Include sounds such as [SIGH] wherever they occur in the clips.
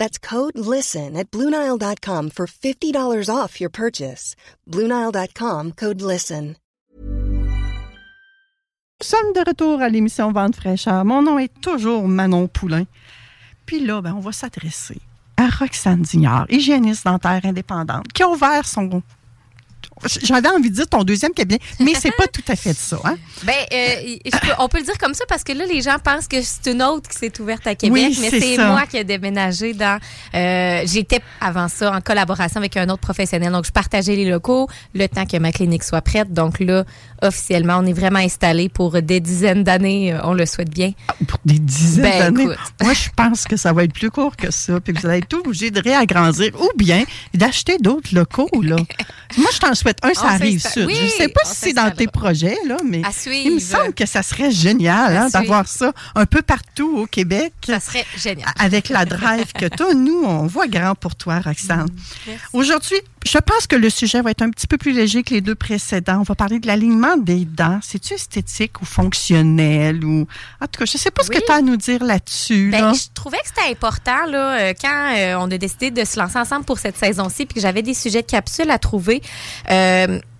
That's code LISTEN at Bluenile.com for $50 off your purchase. Bluenile.com code LISTEN. Nous sommes de retour à l'émission Vente fraîcheur. Mon nom est toujours Manon Poulain. Puis là, ben, on va s'adresser à Roxane Dignard, hygiéniste dentaire indépendante, qui a ouvert son j'avais envie de dire ton deuxième cabinet, mais c'est pas tout à fait ça. Hein? Ben, euh, on peut le dire comme ça parce que là, les gens pensent que c'est une autre qui s'est ouverte à Québec, mais c'est moi qui ai déménagé dans. Euh, J'étais avant ça en collaboration avec un autre professionnel, donc je partageais les locaux le temps que ma clinique soit prête. Donc là, officiellement, on est vraiment installé pour des dizaines d'années. Euh, on le souhaite bien. Ah, pour des dizaines ben, d'années? Moi, je pense que ça va être plus court que ça, puis que vous allez être obligé de réagrandir ou bien d'acheter d'autres locaux là. Moi, je t'en souhaite un, ça arrive sud. je ne sais pas si c'est dans tes projets, là, mais il me semble que ça serait génial hein, d'avoir ça un peu partout au Québec. Ça serait génial. Avec la drive que tu as. Nous, on voit grand pour toi, Roxane. Mm, Aujourd'hui, je pense que le sujet va être un petit peu plus léger que les deux précédents. On va parler de l'alignement des dents. C'est-tu esthétique ou fonctionnel? Ou... En tout cas, je ne sais pas ce que tu as à nous dire là-dessus. Ben, Je trouvais que c'était important là, euh, quand euh, on a décidé de se lancer ensemble pour cette saison-ci puis que j'avais des sujets de capsules à trouver. Euh,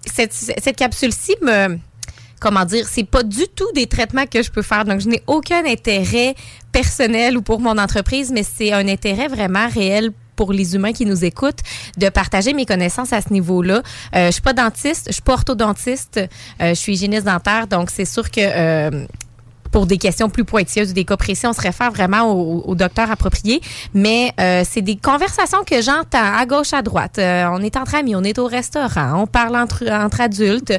cette, cette capsule-ci me comment dire, c'est pas du tout des traitements que je peux faire. Donc, je n'ai aucun intérêt personnel ou pour mon entreprise, mais c'est un intérêt vraiment réel pour les humains qui nous écoutent de partager mes connaissances à ce niveau-là. Euh, je suis pas dentiste, je suis pas orthodontiste, euh, je suis hygiéniste dentaire, donc c'est sûr que euh, pour des questions plus pointilleuses ou des cas précis, on se réfère vraiment au, docteur approprié. Mais euh, c'est des conversations que j'entends à gauche, à droite. Euh, on est entre amis, on est au restaurant, on parle entre, entre adultes.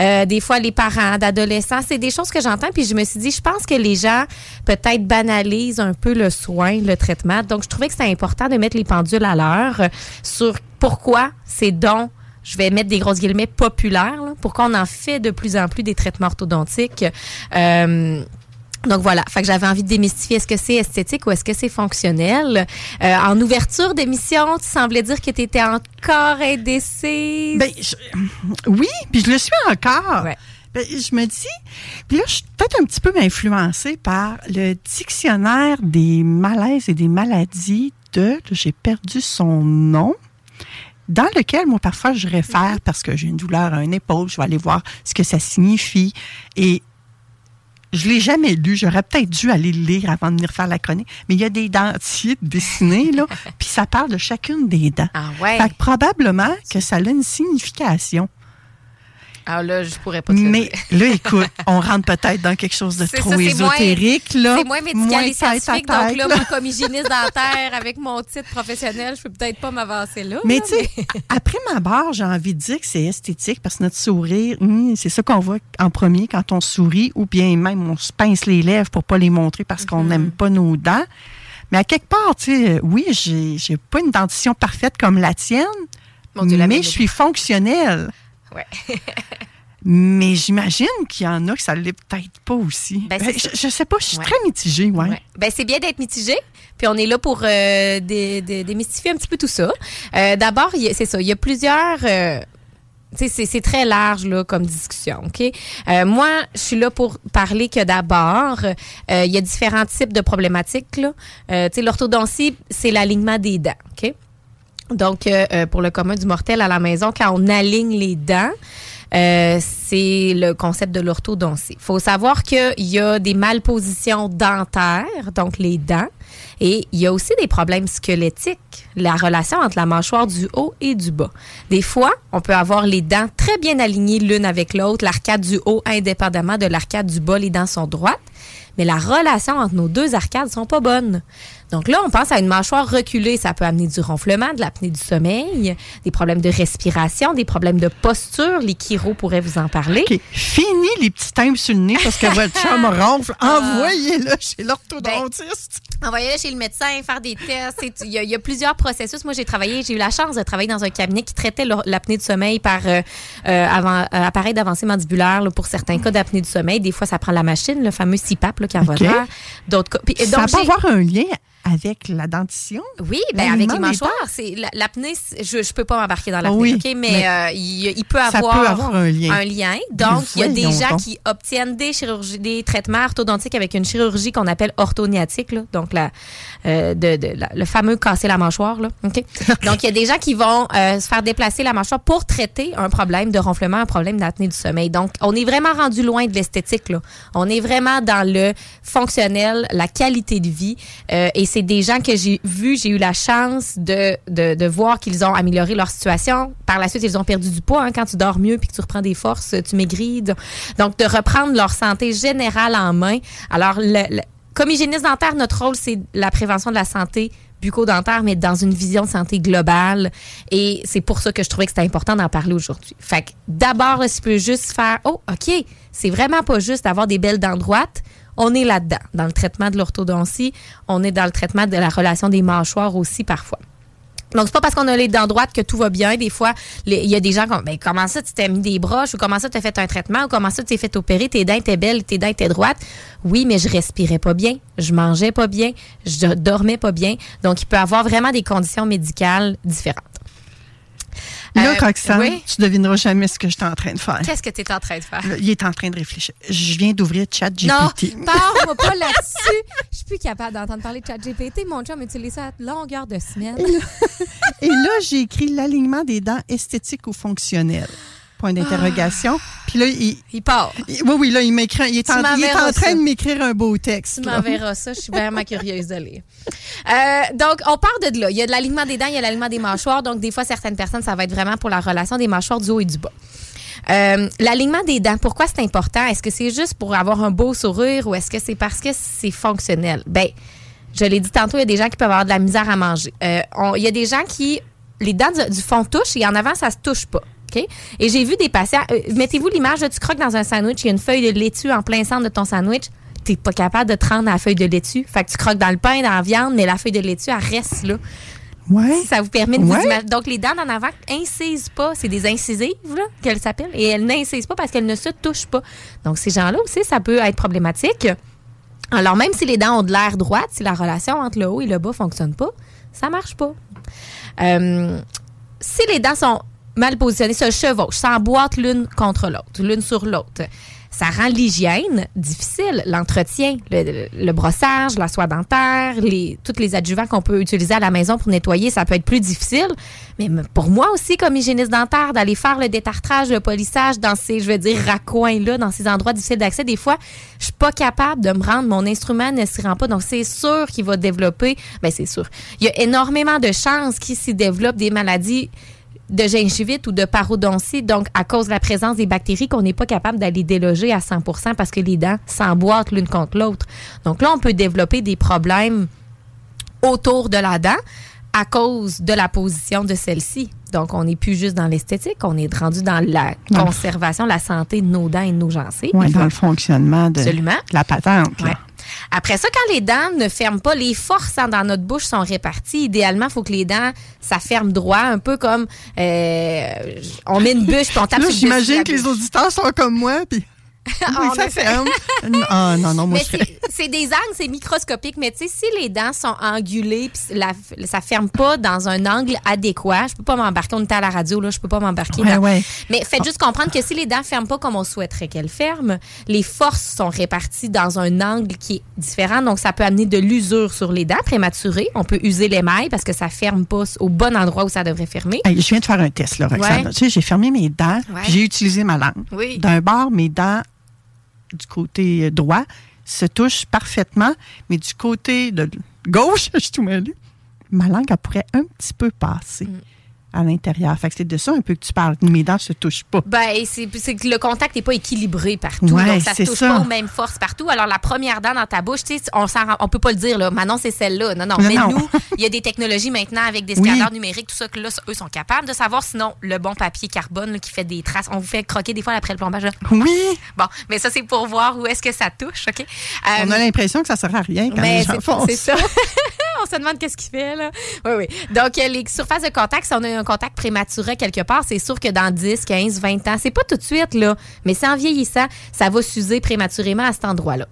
Euh, des fois, les parents d'adolescents, c'est des choses que j'entends. Puis je me suis dit, je pense que les gens peut-être banalisent un peu le soin, le traitement. Donc, je trouvais que c'était important de mettre les pendules à l'heure sur pourquoi c'est donc je vais mettre des grosses guillemets populaires, pourquoi on en fait de plus en plus des traitements orthodontiques. Euh, donc voilà, fait que j'avais envie de démystifier est-ce que c'est esthétique ou est-ce que c'est fonctionnel? Euh, en ouverture d'émission, tu semblais dire que tu étais encore indécise. Ben, oui, puis je le suis encore. Ben, je me dis, puis là, je suis peut-être un petit peu influencée par le dictionnaire des malaises et des maladies de, j'ai perdu son nom, dans lequel, moi, parfois, je réfère parce que j'ai une douleur à une épaule, je vais aller voir ce que ça signifie. Et je l'ai jamais lu. J'aurais peut-être dû aller le lire avant de venir faire la chronique. Mais il y a des dentiers dessinés, là, [LAUGHS] puis ça parle de chacune des dents. Ah ouais. Fait que probablement que ça a une signification. Ah là, je pourrais pas te Mais là, écoute, on rentre peut-être dans quelque chose de trop ésotérique. là. C'est moins médical et scientifique. Donc là, moi, comme hygiéniste dentaire, avec mon titre professionnel, je peux peut-être pas m'avancer là. Mais tu sais, [LAUGHS] après ma barre, j'ai envie de dire que c'est esthétique parce que notre sourire, hum, c'est ça qu'on voit en premier quand on sourit ou bien même on se pince les lèvres pour pas les montrer parce qu'on mhm. n'aime pas nos dents. Mais à quelque part, tu sais, oui, j'ai pas une dentition parfaite comme la tienne, mais je suis fonctionnelle. Ouais. [LAUGHS] Mais j'imagine qu'il y en a que ça ne l'est peut-être pas aussi. Ben, ben, je, ne sais pas, je suis très mitigée, ouais. Ben, c'est bien d'être mitigée. Puis on est là pour euh, démystifier un petit peu tout ça. Euh, d'abord, c'est ça, il y a plusieurs. Euh, c'est très large là comme discussion, ok? moi, je suis là pour parler que d'abord, il y a différents types de problématiques là. tu sais, l'orthodontie, c'est l'alignement des dents, ok? Donc, euh, euh, pour le commun du mortel à la maison, quand on aligne les dents, euh, c'est le concept de l'orthodontie. Il faut savoir qu'il y a des malpositions dentaires, donc les dents, et il y a aussi des problèmes squelettiques la relation entre la mâchoire du haut et du bas. Des fois, on peut avoir les dents très bien alignées l'une avec l'autre, l'arcade du haut indépendamment de l'arcade du bas, les dents sont droites, mais la relation entre nos deux arcades sont pas bonnes. Donc là, on pense à une mâchoire reculée. Ça peut amener du ronflement, de l'apnée du sommeil, des problèmes de respiration, des problèmes de posture. Les chiro pourraient vous en parler. OK. Fini les petits timbres sur le nez parce que votre [LAUGHS] chum ronfle. Ah. Envoyez-le chez l'orthodontiste. Ben, envoyez-le chez le médecin, faire des tests. Il y, a, plusieurs processus. Moi, j'ai travaillé, j'ai eu la chance de travailler dans un cabinet qui traitait l'apnée du sommeil par euh, euh, avant, euh, appareil d'avancée mandibulaire pour certains cas d'apnée du sommeil. Des fois, ça prend la machine, le fameux CPAP là, qui okay. D'autres cas. ça peut avoir un lien avec la dentition? Oui, ben avec les mâchoires. C'est l'apnée, je ne peux pas m'embarquer dans l'apnée, OK? Mais, euh, il, peut avoir, un, lien. un lien. Donc, il y a des gens qui obtiennent des chirurgies, des traitements orthodontiques avec une chirurgie qu'on appelle orthognatique, là, donc la, euh, de, le fameux casser la mâchoire. Là, [LAUGHS] donc, il y a des gens qui vont euh, se faire déplacer la mâchoire pour traiter un problème de ronflement, un problème d'apnée du sommeil. Donc, on est vraiment rendu loin de l'esthétique. Là. On est vraiment dans le fonctionnel, la qualité de vie. et c'est des gens que j'ai vus, j'ai eu la chance de, de, voir qu'ils ont amélioré leur situation. Par la suite, ils ont perdu du poids. Hein, quand tu dors mieux puis que tu reprends des forces, tu maigris. Donc, de reprendre leur santé générale en main. Alors, comme hygiéniste dentaire, notre rôle, c'est la prévention de la santé bucco-dentaire, mais dans une vision de santé globale. Et c'est pour ça que je trouvais que c'était important d'en parler aujourd'hui. Fait que d'abord, si tu peux juste faire, oh, OK, c'est vraiment pas juste d'avoir des belles dents droites on est là-dedans. Dans le traitement de l'orthodontie, on est dans le traitement de la relation des mâchoires aussi parfois. Donc, c'est pas parce qu'on a les dents droites que tout va bien. Des fois, il y a des gens qui ben, comment ça, tu t'es mis des broches, ou comment ça, tu as fait un traitement, ou comment ça, tu t'es fait opérer, tes dents étaient belles, tes dents étaient droites. Oui, mais je respirais pas bien, je mangeais pas bien, je dormais pas bien. Donc, il peut avoir vraiment des conditions médicales différentes. Là, euh, Roxane, tu devineras jamais ce que je suis en train de faire. Qu'est-ce que tu es en train de faire? Il est en train de réfléchir. Je viens d'ouvrir ChatGPT. Non, [LAUGHS] parle-moi pas là-dessus. Je suis plus capable d'entendre parler de ChatGPT. Mon chum utilise ça à longueur de semaine. Et là, [LAUGHS] j'ai écrit l'alignement des dents esthétiques ou fonctionnelles point d'interrogation. Puis là, il, il part. oui, oui, là, il m'écrit. Il est, en, il est en train de m'écrire un beau texte. Tu m'enverras ça. Je suis vraiment curieuse de lire. Euh, donc, on part de là. Il y a de l'alignement des dents, il y a l'alignement des mâchoires. Donc, des fois, certaines personnes, ça va être vraiment pour la relation des mâchoires du haut et du bas. Euh, l'alignement des dents, pourquoi c'est important? Est-ce que c'est juste pour avoir un beau sourire ou est-ce que c'est parce que c'est fonctionnel? Ben, je l'ai dit tantôt, il y a des gens qui peuvent avoir de la misère à manger. Euh, il y a des gens qui, les dents du, du fond touchent et en avant, ça se touche pas. Et j'ai vu des patients. Euh, mettez-vous l'image, tu croques dans un sandwich, il y a une feuille de laitue en plein centre de ton sandwich. Tu n'es pas capable de te rendre à la feuille de laitue. Fait que tu croques dans le pain, dans la viande, mais la feuille de laitue, elle reste là. Ouais. Ça vous permet de vous imaginer. Donc, les dents en avant incisent pas. C'est des incisives, là, qu'elles s'appellent. Et elles n'incisent pas parce qu'elles ne se touchent pas. Donc, ces gens-là aussi, ça peut être problématique. Alors, même si les dents ont de l'air droite, si la relation entre le haut et le bas fonctionne pas, ça marche pas. Euh, si les dents sont mal positionné, se chevauchent, s'emboîtent l'une contre l'autre, l'une sur l'autre. Ça rend l'hygiène difficile, l'entretien, le, brossage, la soie dentaire, les, tous les adjuvants qu'on peut utiliser à la maison pour nettoyer, ça peut être plus difficile. Mais pour moi aussi, comme hygiéniste dentaire, d'aller faire le détartrage, le polissage dans ces, je veux dire, raccoins-là, dans ces endroits difficiles d'accès, des fois, je suis pas capable de me rendre, mon instrument ne s'y rend pas. Donc, c'est sûr qu'il va développer, ben c'est sûr. Il y a énormément de chances qu'il s'y développe des maladies de gingivite ou de parodontie, donc à cause de la présence des bactéries qu'on n'est pas capable d'aller déloger à 100% parce que les dents s'emboîtent l'une contre l'autre. Donc là, on peut développer des problèmes autour de la dent à cause de la position de celle-ci. Donc, on n'est plus juste dans l'esthétique, on est rendu dans la conservation, la santé de nos dents et de nos gencives. Oui, dans le fonctionnement de, la patente. Après ça, quand les dents ne ferment pas, les forces dans notre bouche sont réparties. Idéalement, il faut que les dents, ça ferme droit, un peu comme euh, on met une bûche puis on tape Là, J'imagine que les auditeurs sont comme moi, puis oui, ça ferme. ah, non, non, moi, c'est des angles, c'est microscopique, mais tu sais, si les dents sont angulées, puis ça ferme pas dans un angle adéquat, je peux pas m'embarquer, on est à la radio, là, je peux pas m'embarquer. Mais faites juste comprendre que si les dents ferment pas comme on souhaiterait qu'elles ferment, les forces sont réparties dans un angle qui est différent, donc ça peut amener de l'usure sur les dents prématurées. On peut user l'émail parce que ça ferme pas au bon endroit où ça devrait fermer. je viens de faire un test, là, Roxane. Tu sais, j'ai fermé mes dents, j'ai utilisé ma langue. Oui. D'un bord, mes dents du côté droit se touche parfaitement, mais du côté de gauche, [LAUGHS] je suis tout mêlé. ma langue, pourrait un petit peu passer. Mm à l'intérieur. Fait que c'est de ça un peu que tu parles. Mes dents se touchent pas. Ben, c'est que le contact n'est pas équilibré partout. donc, ça se touche pas aux mêmes forces partout. Alors, la première dent dans ta bouche, tu sais, on ne peut pas le dire, là. Maintenant, c'est celle-là. Non, non. mais nous, il y a des technologies maintenant avec des scanners numériques, tout ça, que là, eux sont capables de savoir. Sinon, le bon papier carbone qui fait des traces. On vous fait croquer des fois après le plombage. Oui. Bon, mais ça, c'est pour voir où est-ce que ça touche, OK? on a euh, l'impression que ça sert à rien quand mais C'est ça. [LAUGHS] on se demande qu'est-ce qu'il fait, là. Oui, oui. Donc, les surfaces de contact, on a un contact prématuré quelque part, c'est sûr que dans 10, 15, 20 ans, c'est pas tout de suite, là, mais c'est en vieillissant, ça va s'user prématurément à cet endroit-là.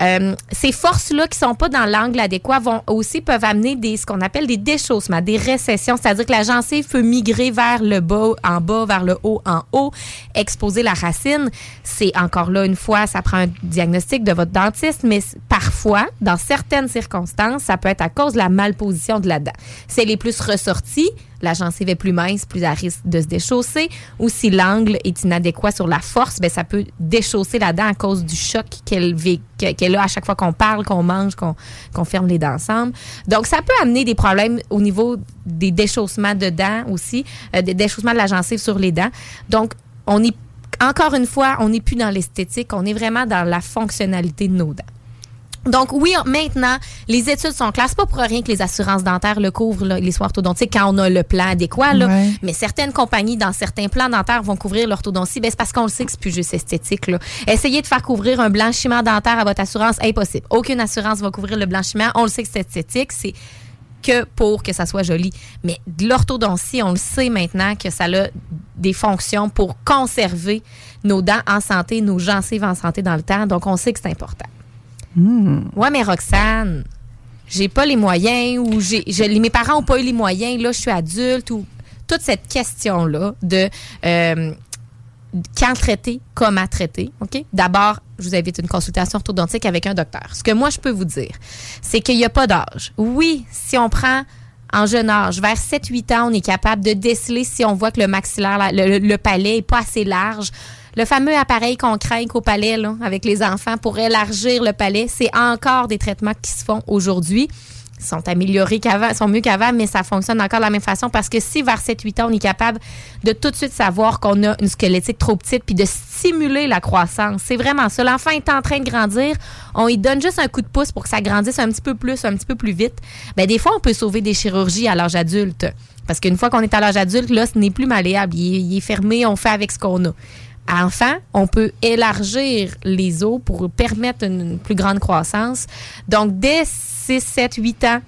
Euh, ces forces-là qui sont pas dans l'angle adéquat vont aussi peuvent amener des ce qu'on appelle des déchaussements, des récessions, c'est-à-dire que la gencive peut migrer vers le bas en bas, vers le haut en haut, exposer la racine. C'est encore là une fois, ça prend un diagnostic de votre dentiste, mais parfois, dans certaines circonstances, ça peut être à cause de la malposition de la dent. C'est les plus ressortis, la gencive est plus mince, plus à risque de se déchausser. Ou si l'angle est inadéquat sur la force, ben ça peut déchausser la dent à cause du choc qu'elle qu'elle a à chaque fois qu'on parle, qu'on mange, qu'on ferme les dents ensemble. Donc, ça peut amener des problèmes au niveau des déchaussements de dents aussi, euh, des déchaussements de la gencive sur les dents. Donc, on est encore une fois, on n'est plus dans l'esthétique, on est vraiment dans la fonctionnalité de nos dents. Donc oui, maintenant, les études sont claires. pas pour rien que les assurances dentaires le couvrent, les soins orthodontiques, quand on a le plan adéquat. Mais certaines compagnies, dans certains plans dentaires, vont couvrir l'orthodontie. Ben, c'est parce qu'on le sait que c'est plus juste esthétique. Là. Essayez de faire couvrir un blanchiment dentaire à votre assurance, impossible. Aucune assurance va couvrir le blanchiment. On le sait que c'est esthétique. C'est que pour que ça soit joli. Mais de l'orthodontie, on le sait maintenant que ça a des fonctions pour conserver nos dents en santé, nos gencives en santé dans le temps. Donc, on sait que c'est important. Hmm. Ouais, mais Roxane, j'ai pas les moyens ou j'ai, mes parents ont pas eu les moyens, là, je suis adulte ou toute cette question-là de euh, quand traiter, comment traiter? D'abord, je vous invite une consultation orthodontique avec un docteur. Ce que moi, je peux vous dire, c'est qu'il n'y a pas d'âge. Oui, si on prend en jeune âge, vers 7-8 ans, on est capable de déceler si on voit que le maxillaire, le, le palais n'est pas assez large le fameux appareil qu'on craint au palais avec les enfants pour élargir le palais, c'est encore des traitements qui se font aujourd'hui. Ils sont améliorés qu'avant, sont mieux qu'avant, mais ça fonctionne encore de la même façon parce que si vers 7-8 ans, on est capable de tout de suite savoir qu'on a une squelettique trop petite puis de stimuler la croissance. C'est vraiment ça. L'enfant est en train de grandir. On lui donne juste un coup de pouce pour que ça grandisse un petit peu plus, un petit peu plus vite. Ben, des fois, on peut sauver des chirurgies à l'âge adulte. Parce qu'une fois qu'on est à l'âge adulte, là, ce n'est plus malléable. il est fermé, on fait avec ce qu'on a enfant, on peut élargir les os pour permettre une plus grande croissance. Donc, dès 6, 7, 8 ans,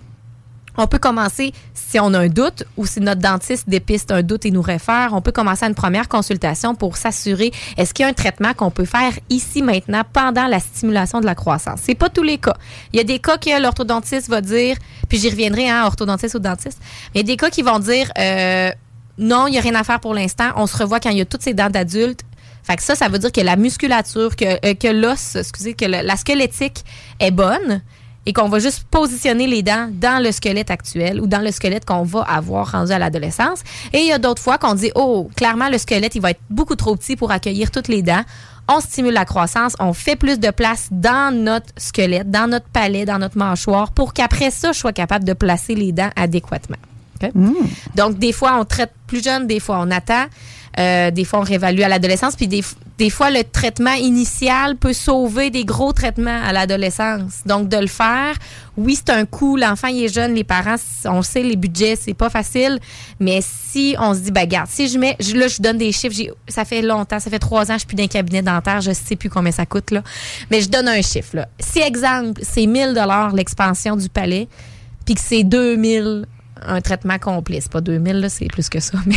on peut commencer, si on a un doute ou si notre dentiste dépiste un doute et nous réfère, on peut commencer à une première consultation pour s'assurer est-ce qu'il y a un traitement qu'on peut faire ici maintenant pendant la stimulation de la croissance? C'est pas tous les cas. Il y a des cas que l'orthodontiste va dire, puis j'y reviendrai, hein, orthodontiste ou dentiste. il y a des cas qui vont dire euh, non, il n'y a rien à faire pour l'instant. On se revoit quand il y a toutes ces dents d'adulte fait que ça, ça veut dire que la musculature, que, euh, que l'os, excusez, que la squelettique est bonne et qu'on va juste positionner les dents dans le squelette actuel ou dans le squelette qu'on va avoir rendu à l'adolescence. Et il y a d'autres fois qu'on dit, oh, clairement, le squelette, il va être beaucoup trop petit pour accueillir toutes les dents. On stimule la croissance, on fait plus de place dans notre squelette, dans notre palais, dans notre mâchoire pour qu'après ça, je sois capable de placer les dents adéquatement. Mmh. Donc, des fois, on traite plus jeune, des fois, on attend. Euh, des fois, on réévalue à l'adolescence. Puis des, des, fois, le traitement initial peut sauver des gros traitements à l'adolescence. Donc, de le faire, oui, c'est un coût. L'enfant, il est jeune. Les parents, on sait, les budgets, c'est pas facile. Mais si on se dit, ben, garde, si je mets, là, je donne des chiffres. Ça fait longtemps, ça fait trois ans, je suis plus d'un cabinet dentaire. Je sais plus combien ça coûte, là. Mais je donne un chiffre, là. Si, exemple, c'est 1000 l'expansion du palais, puis que c'est 2000 un traitement complet. C'est pas 2000, c'est plus que ça, [LAUGHS] mais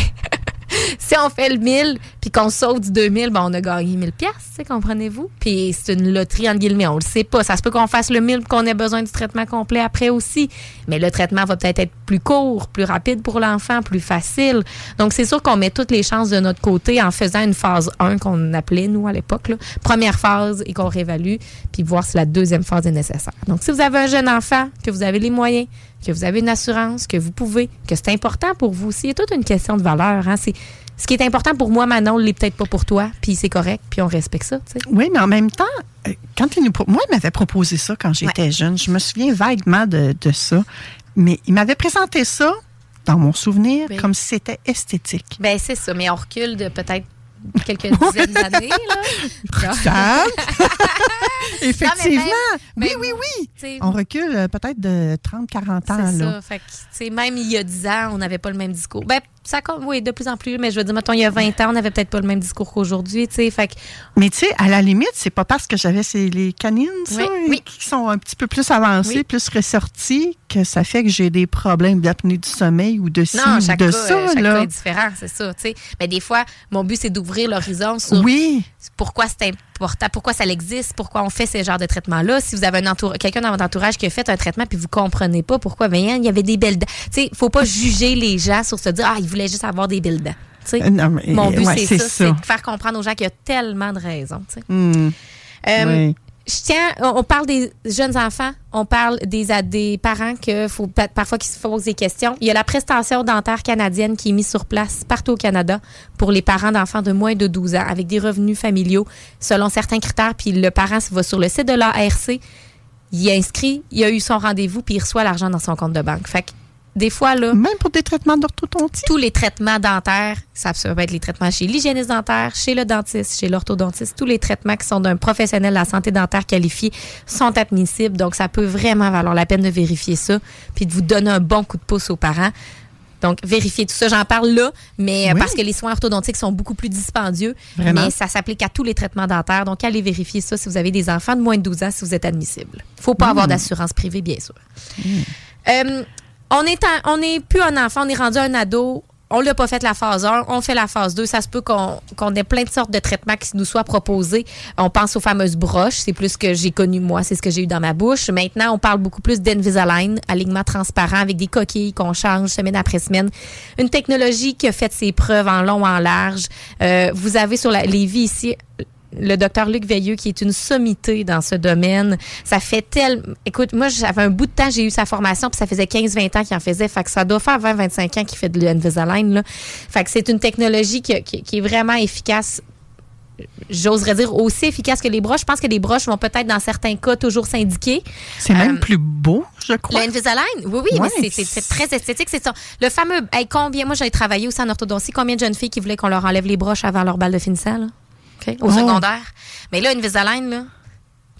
[LAUGHS] si on fait le 1000 puis qu'on saute du 2000, ben on a gagné 1000 pièces, comprenez-vous? Puis c'est une loterie entre guillemets, on le sait pas. Ça se peut qu'on fasse le 1000 qu'on ait besoin du traitement complet après aussi. Mais le traitement va peut-être être plus court, plus rapide pour l'enfant, plus facile. Donc c'est sûr qu'on met toutes les chances de notre côté en faisant une phase 1 qu'on appelait nous à l'époque, première phase et qu'on réévalue, puis voir si la deuxième phase est nécessaire. Donc si vous avez un jeune enfant, que vous avez les moyens, que vous avez une assurance, que vous pouvez, que c'est important pour vous aussi. C'est toute une question de valeur. Hein? Ce qui est important pour moi, Manon, l'est peut-être pas pour toi, puis c'est correct, puis on respecte ça. Oui, mais en même temps, euh, quand il nous, moi, il m'avait proposé ça quand j'étais jeune. Je me souviens vaguement de, ça. Mais il m'avait présenté ça, dans mon souvenir, comme si c'était esthétique. Ben c'est ça, mais on recule de peut-être quelques [LAUGHS] dizaines d'années. Là. [LAUGHS] [LAUGHS] Effectivement. oui, oui, oui. On recule euh, peut-être de 30, 40 ans. C'est ça. Fait même il y a 10 ans, on n'avait pas le même discours. Ben, ça oui, de plus en plus, mais je veux dire, mettons, il y a 20 ans, on n'avait peut-être pas le même discours qu'aujourd'hui, tu sais. Fait Mais tu sais, à la limite, c'est pas parce que j'avais les canines, ça, qui sont un petit peu plus avancées, plus ressorties, que ça fait que j'ai des problèmes d'apnée du sommeil ou de ci non, chaque de ça. Chaque cas est différent, c'est ça, tu sais. Mais des fois, mon but, c'est d'ouvrir l'horizon sur oui. Pourquoi c'est important, pourquoi ça existe, pourquoi on fait ce genre de traitement-là? Si vous avez un quelqu'un dans votre entourage qui a fait un traitement puis vous comprenez pas pourquoi, bien, il y avait des belles dents. Tu sais, faut pas juger les gens sur se dire, ah, voulait juste avoir des belles dents. Euh, Mon but, c'est ça, c'est de faire comprendre aux gens qu'il y a tellement de raisons. Hmm. Euh, je tiens, on parle des jeunes enfants, on parle des, parents que faut parfois qui se posent des questions. Il y a la prestation dentaire canadienne qui est mise sur place partout au Canada pour les parents d'enfants de moins de 12 ans avec des revenus familiaux selon certains critères. Puis le parent va sur le site de l'ARC, il est inscrit, il a eu son rendez-vous, puis il reçoit l'argent dans son compte de banque. Fait que des fois, là. Même pour des traitements d'orthodontie? Tous les traitements dentaires, ça peut être les traitements chez l'hygiéniste dentaire, chez le dentiste, chez l'orthodontiste, tous les traitements qui sont d'un professionnel de la santé dentaire qualifié sont admissibles. Donc, ça peut vraiment valoir la peine de vérifier ça, puis de vous donner un bon coup de pouce aux parents. Donc, vérifiez tout ça. J'en parle là, mais euh, parce que les soins orthodontiques sont beaucoup plus dispendieux. Mais ça s'applique à tous les traitements dentaires. Donc, allez vérifier ça si vous avez des enfants de moins de 12 ans, si vous êtes admissible. Il ne faut pas avoir mmh. d'assurance privée, bien sûr. Mmh. Euh, on est on n'est plus un enfant, on est rendu un ado. On l'a pas fait la phase 1, on fait la phase 2. Ça se peut qu'on ait plein de sortes de traitements qui nous soient proposés. On pense aux fameuses broches, c'est plus ce que j'ai connu moi, c'est ce que j'ai eu dans ma bouche. Maintenant, on parle beaucoup plus d'Invisalign, alignement transparent avec des coquilles qu'on change semaine après semaine. Une technologie qui a fait ses preuves en long, en large. Euh, vous avez sur la, les vies ici le docteur Luc Veilleux, qui est une sommité dans ce domaine. Ça fait tel... Écoute, moi, j'avais un bout de temps, j'ai eu sa formation, puis ça faisait 15-20 ans qu'il en faisait. Fait que ça doit faire 20-25 ans qu'il fait de l'Invisalign. Là. Fait que c'est une technologie qui, est vraiment efficace j'oserais dire aussi efficace que les broches. Je pense que les broches vont peut-être dans certains cas toujours s'indiquer. C'est même euh, plus beau, je crois. L'Invisalign, oui, oui, mais c'est très esthétique. C'est Le fameux, combien, moi j'ai travaillé aussi en orthodontie, combien de jeunes filles qui voulaient qu'on leur enlève les broches avant leur balle de finissant? Là? Au oh. secondaire. Mais là, une Visaline, là,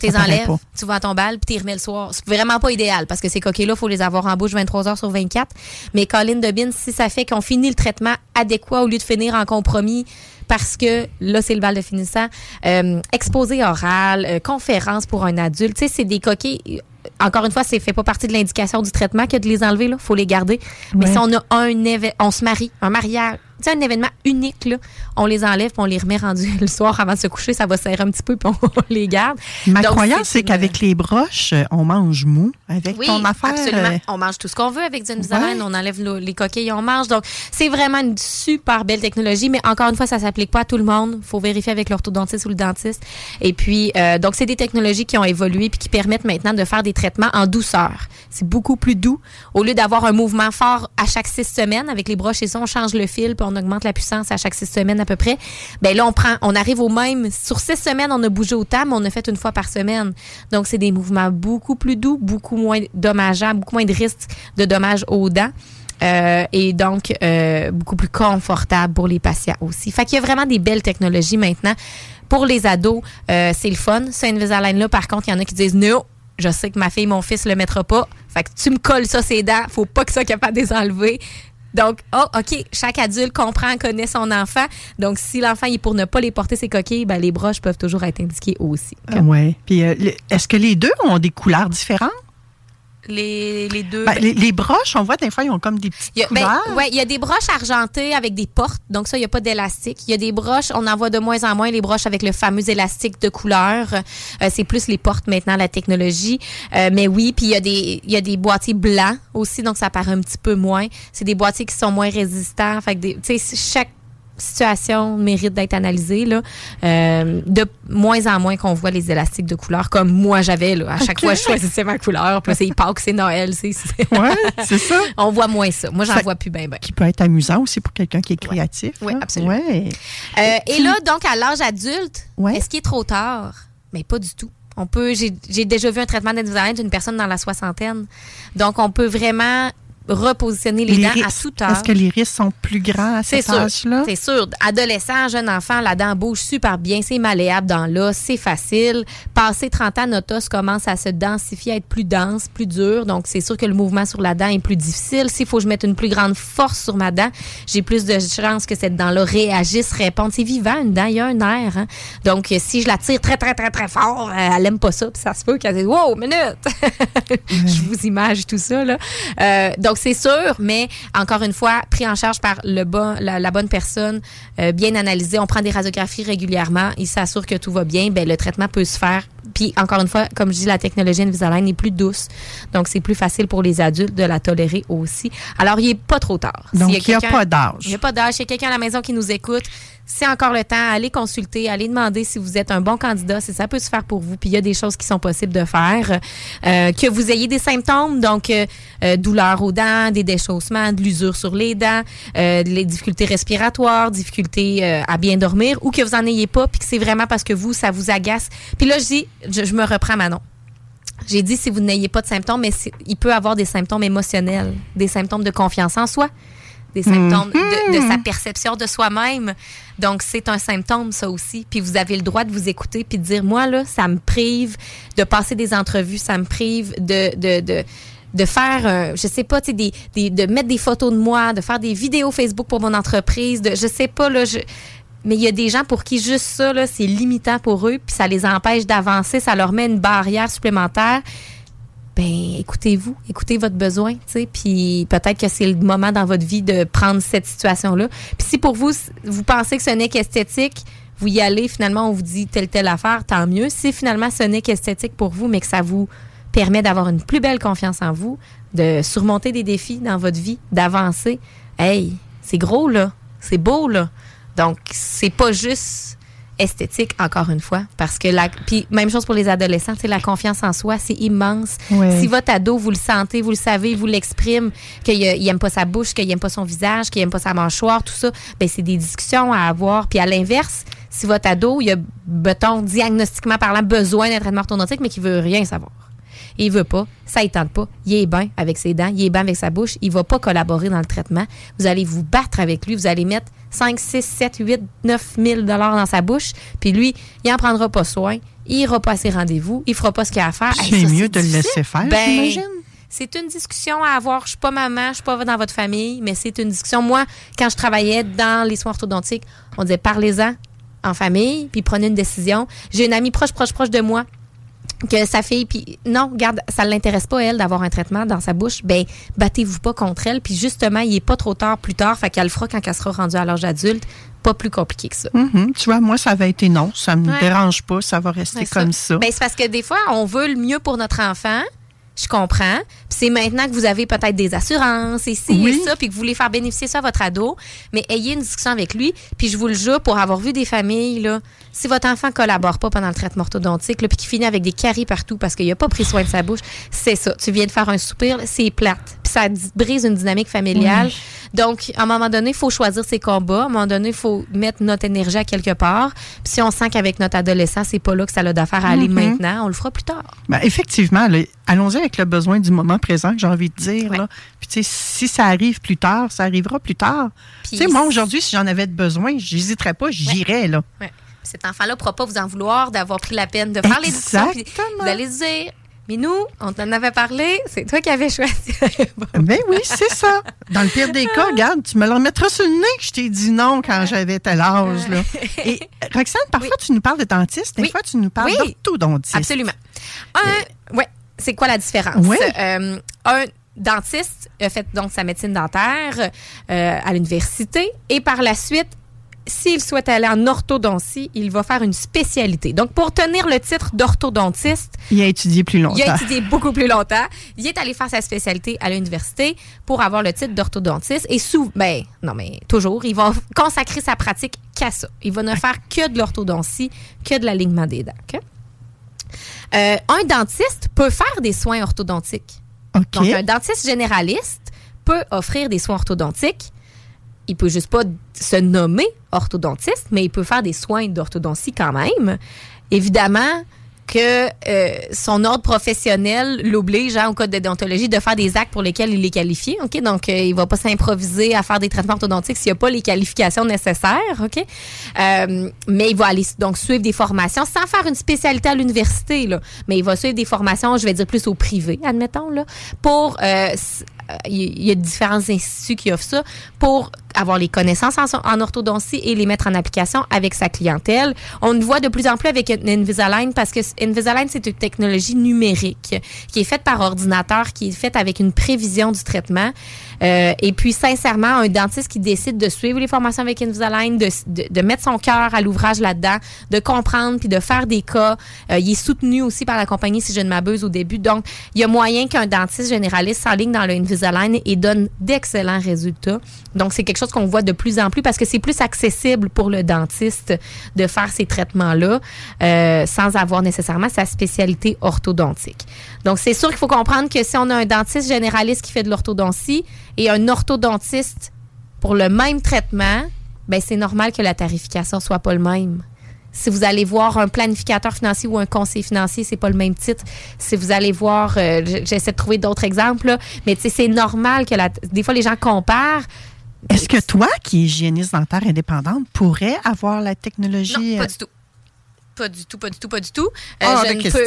tu les enlèves, tu vas à ton bal, puis tu remets le soir. C'est vraiment pas idéal parce que ces coquilles-là, il faut les avoir en bouche 23 heures sur 24. Mais Colline Dobin, si ça fait qu'on finit le traitement adéquat au lieu de finir en compromis, parce que là, c'est le bal de finissant, euh, exposé oral, euh, conférence pour un adulte, tu sais, c'est des coquilles encore une fois, c'est fait pas partie de l'indication du traitement que de les enlever. Il faut les garder. Mais si on a un on se marie, un mariage, un événement unique, là, on les enlève puis on les remet rendus [LAUGHS] le soir avant de se coucher. Ça va serrer un petit peu puis on [LAUGHS] les garde. Ma croyance, c'est qu'avec les broches, euh, on mange mou. Avec ton affaire. Absolument. Euh, on mange tout ce qu'on veut avec du ouais. On enlève les coquilles, on mange. Donc, c'est vraiment une super belle technologie. Mais encore une fois, ça s'applique pas à tout le monde. Il faut vérifier avec l'orthodontiste ou le dentiste. Et puis, euh, donc, c'est des technologies qui ont évolué puis qui permettent maintenant de faire des traitements en douceur. C'est beaucoup plus doux. Au lieu d'avoir un mouvement fort à chaque six semaines, avec les broches et ça, on change le fil puis on augmente la puissance à chaque six semaines à peu près. Ben là, on prend, on arrive au même. Sur six semaines, on a bougé autant, mais on a fait une fois par semaine. Donc, c'est des mouvements beaucoup plus doux, beaucoup moins dommageables, beaucoup moins de risques de dommages aux dents. Euh, et donc euh, beaucoup plus confortable pour les patients aussi. Fait qu'il y a vraiment des belles technologies maintenant. Pour les ados, euh, c'est le fun. Ce Invisalign-là, par contre, il y en a qui disent non, je sais que ma fille, mon fils le mettra pas. Fait que tu me colles ça ses dents, faut pas que ça capable de les enlever. Donc, oh, OK, chaque adulte comprend, connaît son enfant. Donc, si l'enfant est pour ne pas les porter ses coquilles, ben, les broches peuvent toujours être indiquées aussi. oui. Puis, euh, est-ce que les deux ont des couleurs différentes? Les, les deux. Ben, les, broches, on voit des fois, ils ont comme des petites ben, couleurs. oui, il y a des broches argentées avec des portes. Donc, ça, il n'y a pas d'élastique. Il y a des broches, on en voit de moins en moins les broches avec le fameux élastique de couleur. Euh, c'est plus les portes maintenant, la technologie. Euh, mais oui, puis il y, a des, il y a des boîtiers blancs aussi, donc ça paraît un petit peu moins. C'est des boîtiers qui sont moins résistants. Fait que, tu sais, chaque situation mérite d'être analysée. Là. Euh, de moins en moins qu'on voit les élastiques de couleur comme moi j'avais. À chaque fois, je choisissais ma couleur. Puis c'est Pâques, c'est Noël. C'est, ouais, c'est ça. [LAUGHS] On voit moins ça. Moi, j'en vois plus bien. Ben. Qui peut être amusant aussi pour quelqu'un qui est créatif. Oui, absolument. Ouais. Euh, et là, donc, à l'âge adulte, est-ce qu'il est trop tard? Mais pas du tout. On peut, j'ai déjà vu un traitement d'Invisalign d'une personne dans la soixantaine. Donc, on peut vraiment repositionner les, dents à toute heure. Est-ce que les risques sont plus grands à cet âge-là? C'est sûr. Adolescent, jeune enfant, la dent bouge super bien, c'est malléable dans l'os, c'est facile. Passé 30 ans, notre os commence à se densifier, à être plus dense, plus dur. Donc, c'est sûr que le mouvement sur la dent est plus difficile. S'il faut que je mette une plus grande force sur ma dent, j'ai plus de chances que cette dent-là réagisse, réponde. C'est vivant, une dent, il y a un air. Hein? Donc, si je la tire très, très, très, très fort, euh, elle aime pas ça. Puis ça se peut qu'elle dise « Wow, minute! [LAUGHS] je vous image tout ça, là. Euh, donc, donc, c'est sûr, mais encore une fois, pris en charge par le bon, la, bonne personne, euh, bien analysé. On prend des radiographies régulièrement. Il s'assure que tout va bien. Ben, le traitement peut se faire. Puis, encore une fois, comme je dis, la technologie Invisalign est plus douce. Donc, c'est plus facile pour les adultes de la tolérer aussi. Alors, il n'est pas trop tard. Donc, il n'y a, pas d'âge. Il n'y a pas d'âge. S'il y a quelqu'un à la maison qui nous écoute, c'est encore le temps. Allez consulter, allez demander si vous êtes un bon candidat, si ça peut se faire pour vous. Puis il y a des choses qui sont possibles de faire. Euh, que vous ayez des symptômes, donc euh, euh, douleur aux dents, des déchaussements, de l'usure sur les dents, les difficultés respiratoires, difficultés à bien dormir, ou que vous en ayez pas, puis que c'est vraiment parce que vous, ça vous agace. Puis là, je dis, je, je me reprends Manon. J'ai dit si vous n'ayez pas de symptômes, mais il peut avoir des symptômes émotionnels, des symptômes de confiance en soi des symptômes de, sa mhm. perception de soi-même. Donc, c'est un symptôme, ça aussi. Puis vous avez le droit de vous écouter puis de dire, moi, là, ça me prive de passer des entrevues, ça me prive de... de, de de faire, euh, je sais pas, des, des, de mettre des photos de moi, de faire des vidéos Facebook pour mon entreprise, de, je sais pas, là, je, mais il y a des gens pour qui juste ça, là, c'est limitant pour eux, puis ça les empêche d'avancer, ça leur met une barrière supplémentaire ben écoutez-vous, écoutez votre besoin, tu sais, puis peut-être que c'est le moment dans votre vie de prendre cette situation-là. Puis si pour vous, vous pensez que ce n'est qu'esthétique, vous y allez, finalement, on vous dit telle, telle affaire, tant mieux. Si finalement ce n'est qu'esthétique pour vous, mais que ça vous permet d'avoir une plus belle confiance en vous, de surmonter des défis dans votre vie, d'avancer, hey, c'est gros, là. C'est beau, là. Donc, c'est pas juste esthétique, encore une fois, parce que la, puis même chose pour les adolescents, c'est la confiance en soi, c'est immense. Si votre ado, vous le sentez, vous le savez, vous l'exprime, qu'il n'aime pas sa bouche, qu'il n'aime pas son visage, qu'il n'aime pas sa mâchoire, tout ça, ben c'est des discussions à avoir. Puis à l'inverse, si votre ado, il a, mettons, diagnostiquement parlant, besoin d'un traitement orthodontique, mais qu'il veut rien savoir il veut pas, ça ne tente pas, il est bien avec ses dents, il est bien avec sa bouche, il va pas collaborer dans le traitement. Vous allez vous battre avec lui, vous allez mettre 5, 6, 7, 8, 9 000 dollars dans sa bouche, puis lui, il en prendra pas soin, il ira pas à ses rendez-vous, il fera pas ce qu'il a à faire. C'est mieux de le laisser faire, ben, j'imagine. C'est une discussion à avoir. Je suis pas maman, je suis pas dans votre famille, mais c'est une discussion. Moi, quand je travaillais dans les soins orthodontiques, on disait parlez-en en famille, puis prenez une décision. J'ai une amie proche, proche, proche de moi que sa fille puis non regarde ça l'intéresse pas elle d'avoir un traitement dans sa bouche ben battez-vous pas contre elle puis justement il est pas trop tard plus tard fait qu'elle le fera quand elle sera rendue à l'âge adulte pas plus compliqué que ça. Mm-hmm. Tu vois, moi, ça avait été non. Ça me dérange pas. Ça va rester comme ça. Ben, c'est parce que des fois, on veut le mieux pour notre enfant. Je comprends. Puis c'est maintenant que vous avez peut-être des assurances et ci et ça, puis que vous voulez faire bénéficier ça à votre ado. Mais ayez une discussion avec lui. Puis je vous le jure, pour avoir vu des familles, là, si votre enfant collabore pas pendant le traitement orthodontique, puis qu'il finit avec des caries partout parce qu'il a pas pris soin de sa bouche, c'est ça. Tu viens de faire un soupir, c'est plate. Puis ça brise une dynamique familiale. Donc, à un moment donné, il faut choisir ses combats. À un moment donné, il faut mettre notre énergie à quelque part. Puis si on sent qu'avec notre adolescent, c'est pas là que ça a d'affaire à aller mm-hmm. maintenant, on le fera plus tard. Ben, effectivement, allons-y avec le besoin du moment présent, que j'ai envie de dire. Puis, tu sais, si ça arrive plus tard, ça arrivera plus tard. Tu sais, moi, aujourd'hui, si j'en avais besoin, j'hésiterais pas, j'irais, là. Cet enfant-là ne pourra pas vous en vouloir d'avoir pris la peine de faire les discussions. Vous allez dire, mais nous, on t'en avait parlé, c'est toi qui avais choisi. [LAUGHS] ben oui, c'est ça. Dans le pire des cas, regarde, tu me le remettras sur le nez que je t'ai dit non quand j'avais tel âge. Là. Et Roxane, parfois tu nous parles de dentiste, des fois tu nous parles d'orthodontiste. Absolument. Un, ouais, c'est quoi la différence? Euh, un dentiste a fait donc sa médecine dentaire euh, à l'université et par la suite s'il souhaite aller en orthodontie, il va faire une spécialité. Donc, pour tenir le titre d'orthodontiste, il a étudié plus longtemps. Il a étudié beaucoup plus longtemps. Il est allé faire sa spécialité à l'université pour avoir le titre d'orthodontiste. Et sous, ben, non, mais toujours, il va consacrer sa pratique qu'à ça. Il va ne faire que de l'orthodontie, que de l'alignement des dents. Euh, un dentiste peut faire des soins orthodontiques. Donc, un dentiste généraliste peut offrir des soins orthodontiques il peut juste pas se nommer orthodontiste, mais il peut faire des soins d'orthodontie quand même. Évidemment, que euh, son ordre professionnel l'oblige, hein, au code de déontologie, de faire des actes pour lesquels il est qualifié. Ok, donc euh, il va pas s'improviser à faire des traitements orthodontiques s'il n'y a pas les qualifications nécessaires. Ok, euh, mais il va aller donc suivre des formations sans faire une spécialité à l'université là, mais il va suivre des formations, je vais dire plus au privé, admettons là, pour il y a différents instituts qui offrent ça pour avoir les connaissances en, orthodontie et les mettre en application avec sa clientèle. On le voit de plus en plus avec Invisalign parce que Invisalign, c'est une technologie numérique qui est faite par ordinateur, qui est faite avec une prévision du traitement. Euh, et puis, sincèrement, un dentiste qui décide de suivre les formations avec Invisalign, de, de, mettre son cœur à l'ouvrage là-dedans, de comprendre puis de faire des cas, euh, il est soutenu aussi par la compagnie, si je ne m'abuse, au début. Donc, il y a moyen qu'un dentiste généraliste s'enligne dans le Invisalign et donne d'excellents résultats. Donc, c'est quelque chose qu'on voit de plus en plus parce que c'est plus accessible pour le dentiste de faire ces traitements-là euh, sans avoir nécessairement sa spécialité orthodontique. Donc, c'est sûr qu'il faut comprendre que si on a un dentiste généraliste qui fait de l'orthodontie et un orthodontiste pour le même traitement, ben c'est normal que la tarification soit pas le même. Si vous allez voir un planificateur financier ou un conseiller financier, c'est pas le même titre. Si vous allez voir, euh, j'essaie de trouver d'autres exemples, mais c'est normal que la, des fois les gens comparent. Est-ce que toi, qui es hygiéniste dentaire indépendante, pourrais avoir la technologie? Non, pas euh, du tout. Pas du tout, pas du tout, pas du tout. Euh, ah, je, peux...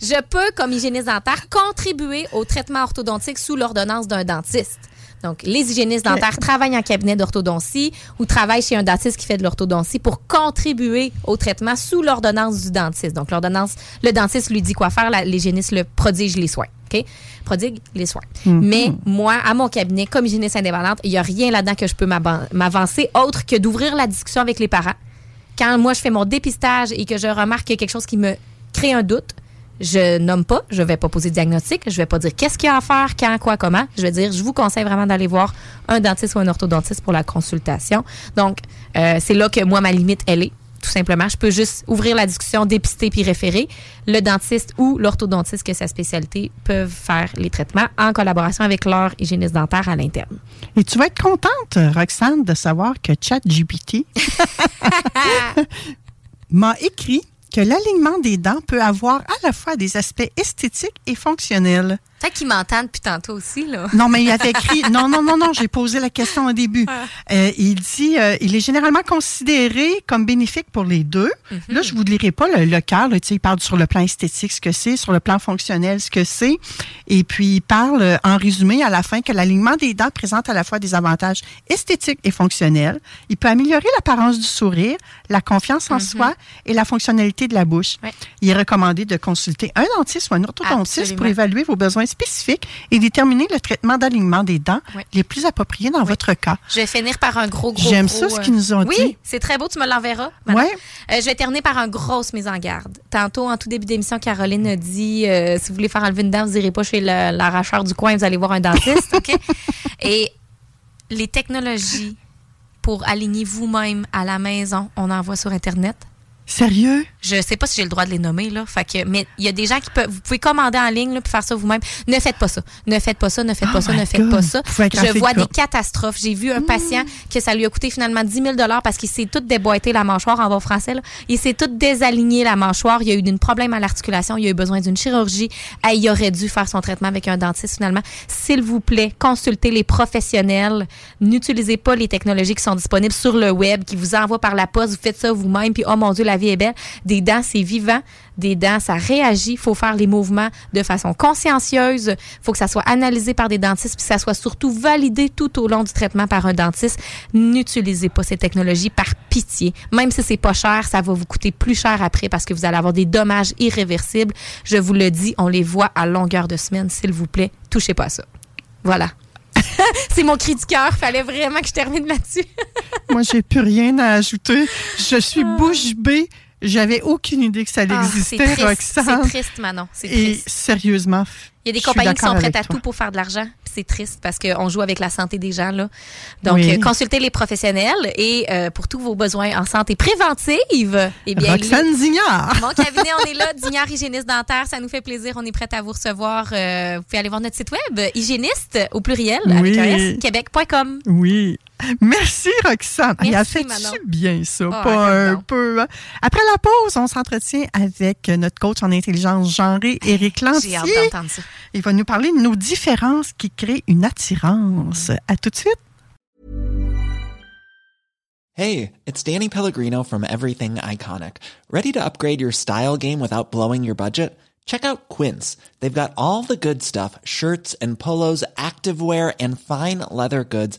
[LAUGHS] je peux, comme hygiéniste dentaire, contribuer au traitement orthodontique sous l'ordonnance d'un dentiste. Donc, les hygiénistes dentaires travaillent en cabinet d'orthodontie ou travaillent chez un dentiste qui fait de l'orthodontie pour contribuer au traitement sous l'ordonnance du dentiste. Donc, l'ordonnance, le dentiste lui dit quoi faire, l'hygiéniste le prodige les soins. OK? Prodigue les soins. Mm-hmm. Mais moi, à mon cabinet, comme hygiéniste indépendante, il n'y a rien là-dedans que je peux m'avancer autre que d'ouvrir la discussion avec les parents. Quand moi, je fais mon dépistage et que je remarque quelque chose qui me crée un doute, je nomme pas, je vais pas poser de diagnostic, je vais pas dire qu'est-ce qu'il y a à faire, quand, quoi, comment. Je vais dire, je vous conseille vraiment d'aller voir un dentiste ou un orthodontiste pour la consultation. Donc, euh, c'est là que moi, ma limite, elle est tout simplement. Je peux juste ouvrir la discussion, dépister puis référer. Le dentiste ou l'orthodontiste, que sa spécialité, peuvent faire les traitements en collaboration avec leur hygiéniste dentaire à l'interne. Et tu vas être contente, Roxane, de savoir que ChatGPT [LAUGHS] m'a écrit que l'alignement des dents peut avoir à la fois des aspects esthétiques et fonctionnels. Peut-être qu'il m'entend depuis tantôt aussi, là. Non, mais il a écrit. non, non, non, non, j'ai posé la question au début. Euh, il dit euh, il est généralement considéré comme bénéfique pour les deux. Mhm. Là, je vous lirai pas le, le cœur. Il parle sur le plan esthétique, ce que c'est, sur le plan fonctionnel, ce que c'est. Et puis, il parle euh, en résumé à la fin que l'alignement des dents présente à la fois des avantages esthétiques et fonctionnels. Il peut améliorer l'apparence du sourire, la confiance en mhm. soi et la fonctionnalité de la bouche. Il est recommandé de consulter un dentiste ou un orthodontiste pour évaluer vos besoins spécifique et déterminer le traitement d'alignement des dents les plus appropriés dans votre cas. Je vais finir par un gros, gros, J'aime ça, ce qu'ils nous ont dit. Oui, c'est très beau, tu me l'enverras. Oui. Euh, je vais terminer par un grosse mise en garde. Tantôt, en tout début d'émission, Caroline a dit euh, si vous voulez faire enlever une dent, vous n'irez pas chez l'arracheur du coin, vous allez voir un dentiste. OK? [LAUGHS] Et les technologies pour aligner vous-même à la maison, on en voit sur Internet. Sérieux? Je sais pas si j'ai le droit de les nommer, là. Fait que, mais il y a des gens qui peuvent. Vous pouvez commander en ligne, là, puis faire ça vous-même. Ne faites pas ça. Ne faites pas ça, ne faites pas oh ça, ne faites pas ça. Je vois des catastrophes. J'ai vu un patient que ça lui a coûté finalement 10 000 parce qu'il s'est tout déboîté la mâchoire en bon français, là. Il s'est tout désaligné la mâchoire. Il y a eu un problème à l'articulation. Il a eu besoin d'une chirurgie. Il aurait dû faire son traitement avec un dentiste finalement. S'il vous plaît, consultez les professionnels. N'utilisez pas les technologies qui sont disponibles sur le web, qui vous envoient par la poste. Vous faites ça vous-même, puis oh mon Dieu, la vie est belle. Des dents, c'est vivant. Des dents, ça réagit. Il faut faire les mouvements de façon consciencieuse. Il faut que ça soit analysé par des dentistes, puis que ça soit surtout validé tout au long du traitement par un dentiste. N'utilisez pas ces technologies par pitié. Même si c'est pas cher, ça va vous coûter plus cher après parce que vous allez avoir des dommages irréversibles. Je vous le dis, on les voit à longueur de semaine. S'il vous plaît, touchez pas à ça. Voilà. [LAUGHS] c'est mon cri du cœur. Fallait vraiment que je termine là-dessus. [LAUGHS] Moi, j'ai plus rien à ajouter. Je suis ah. bouche bée. J'avais aucune idée que ça allait ah, exister, Roxane. C'est triste, Manon. Et sérieusement, il y a des compagnies qui sont prêtes à tout pour faire de l'argent. C'est triste parce qu'on joue avec la santé des gens. Là. Donc, euh, consultez les professionnels et euh, pour tous vos besoins en santé préventive, eh bien, Roxane Dignard. Mon cabinet, on est là, Dignard Hygiéniste Dentaire. Ça nous fait plaisir. On est prêt à vous recevoir. Euh, vous pouvez aller voir notre site web, hygiéniste au pluriel, avec un québec.com. Oui. [LAUGHS] Merci, Roxane. Merci, Il a fait bien ça, oh, pas un peu. Hein? Après la pause, on s'entretient avec notre coach en intelligence genrée, Éric Lantier. J'ai hâte d'entendre ça. Il va nous parler de nos différences qui créent une attirance. À tout de suite. Hey, it's Danny Pellegrino from Everything Iconic. Ready to upgrade your style game without blowing your budget? Check out Quince. They've got all the good stuff, shirts and polos, activewear and fine leather goods,